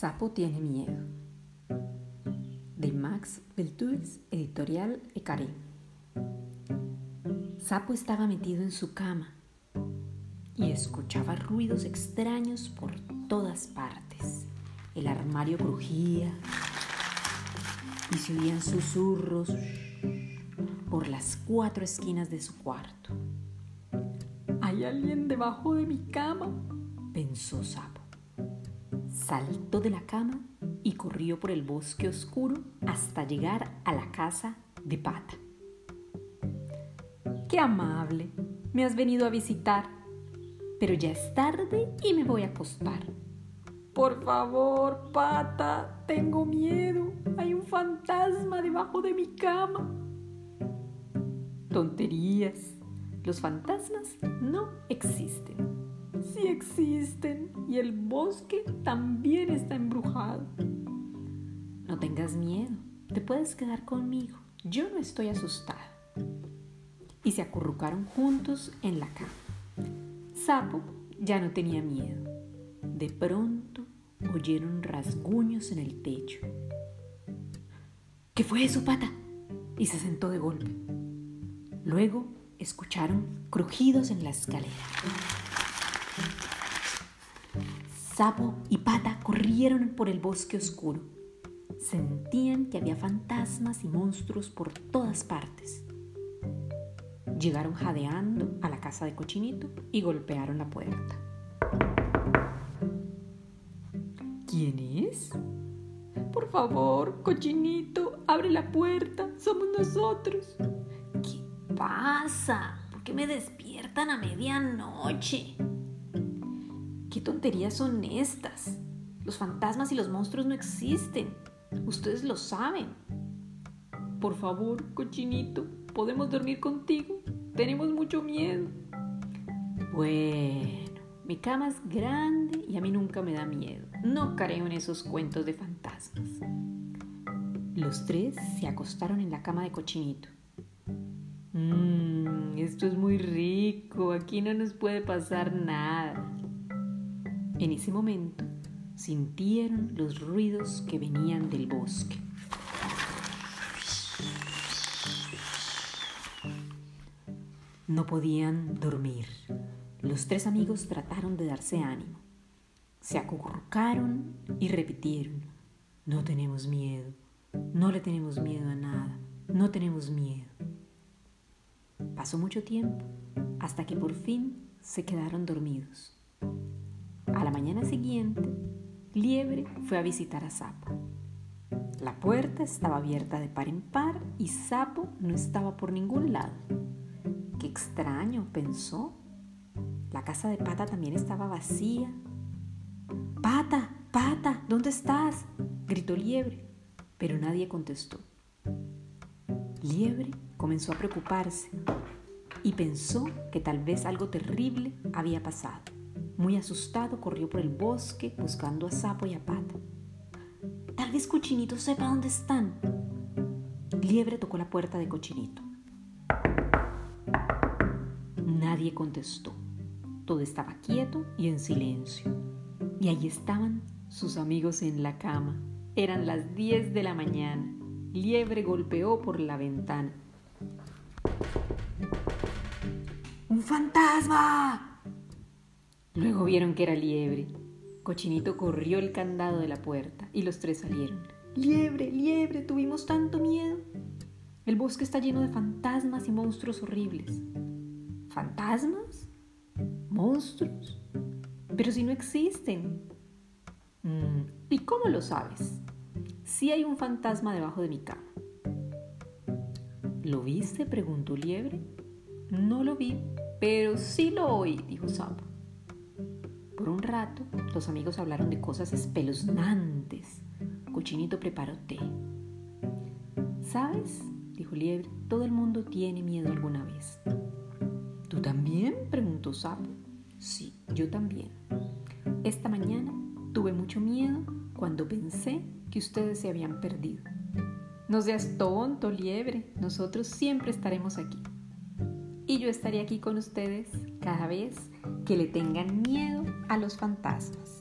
Sapo tiene miedo. De Max Beltuis, editorial Ecaré. Sapo estaba metido en su cama y escuchaba ruidos extraños por todas partes. El armario crujía y se oían susurros por las cuatro esquinas de su cuarto. ¿Hay alguien debajo de mi cama? pensó Sapo saltó de la cama y corrió por el bosque oscuro hasta llegar a la casa de Pata. ¡Qué amable! Me has venido a visitar, pero ya es tarde y me voy a acostar. Por favor, Pata, tengo miedo. Hay un fantasma debajo de mi cama. Tonterías. Los fantasmas no existen sí existen y el bosque también está embrujado. No tengas miedo, te puedes quedar conmigo, yo no estoy asustada. Y se acurrucaron juntos en la cama. Sapo ya no tenía miedo. De pronto oyeron rasguños en el techo. ¿Qué fue eso, pata? Y se sentó de golpe. Luego escucharon crujidos en la escalera. Sapo y Pata corrieron por el bosque oscuro. Sentían que había fantasmas y monstruos por todas partes. Llegaron jadeando a la casa de Cochinito y golpearon la puerta. ¿Quién es? Por favor, Cochinito, abre la puerta. Somos nosotros. ¿Qué pasa? ¿Por qué me despiertan a medianoche? ¿Qué tonterías son estas? Los fantasmas y los monstruos no existen. Ustedes lo saben. Por favor, cochinito, ¿podemos dormir contigo? Tenemos mucho miedo. Bueno, mi cama es grande y a mí nunca me da miedo. No creo en esos cuentos de fantasmas. Los tres se acostaron en la cama de cochinito. Mmm, esto es muy rico, aquí no nos puede pasar nada. En ese momento sintieron los ruidos que venían del bosque. No podían dormir. Los tres amigos trataron de darse ánimo. Se acurrucaron y repitieron, no tenemos miedo, no le tenemos miedo a nada, no tenemos miedo. Pasó mucho tiempo hasta que por fin se quedaron dormidos. Siguiente, Liebre fue a visitar a Sapo. La puerta estaba abierta de par en par y Sapo no estaba por ningún lado. Qué extraño, pensó. La casa de Pata también estaba vacía. Pata, Pata, ¿dónde estás? gritó Liebre, pero nadie contestó. Liebre comenzó a preocuparse y pensó que tal vez algo terrible había pasado. Muy asustado, corrió por el bosque buscando a Sapo y a Pata. Tal vez Cochinito sepa dónde están. Liebre tocó la puerta de Cochinito. Nadie contestó. Todo estaba quieto y en silencio. Y allí estaban sus amigos en la cama. Eran las 10 de la mañana. Liebre golpeó por la ventana. ¡Un fantasma! Luego vieron que era liebre. Cochinito corrió el candado de la puerta y los tres salieron. Liebre, liebre, tuvimos tanto miedo. El bosque está lleno de fantasmas y monstruos horribles. ¿Fantasmas? ¿Monstruos? Pero si no existen. Mm, ¿Y cómo lo sabes? Sí hay un fantasma debajo de mi cama. ¿Lo viste? preguntó Liebre. No lo vi, pero sí lo oí, dijo Sapo. Por un rato, los amigos hablaron de cosas espeluznantes. Cochinito preparó té. ¿Sabes? dijo Liebre, todo el mundo tiene miedo alguna vez. ¿Tú también? preguntó Sapo. Sí, yo también. Esta mañana tuve mucho miedo cuando pensé que ustedes se habían perdido. No seas tonto, Liebre, nosotros siempre estaremos aquí. Y yo estaré aquí con ustedes cada vez que le tengan miedo a los fantasmas.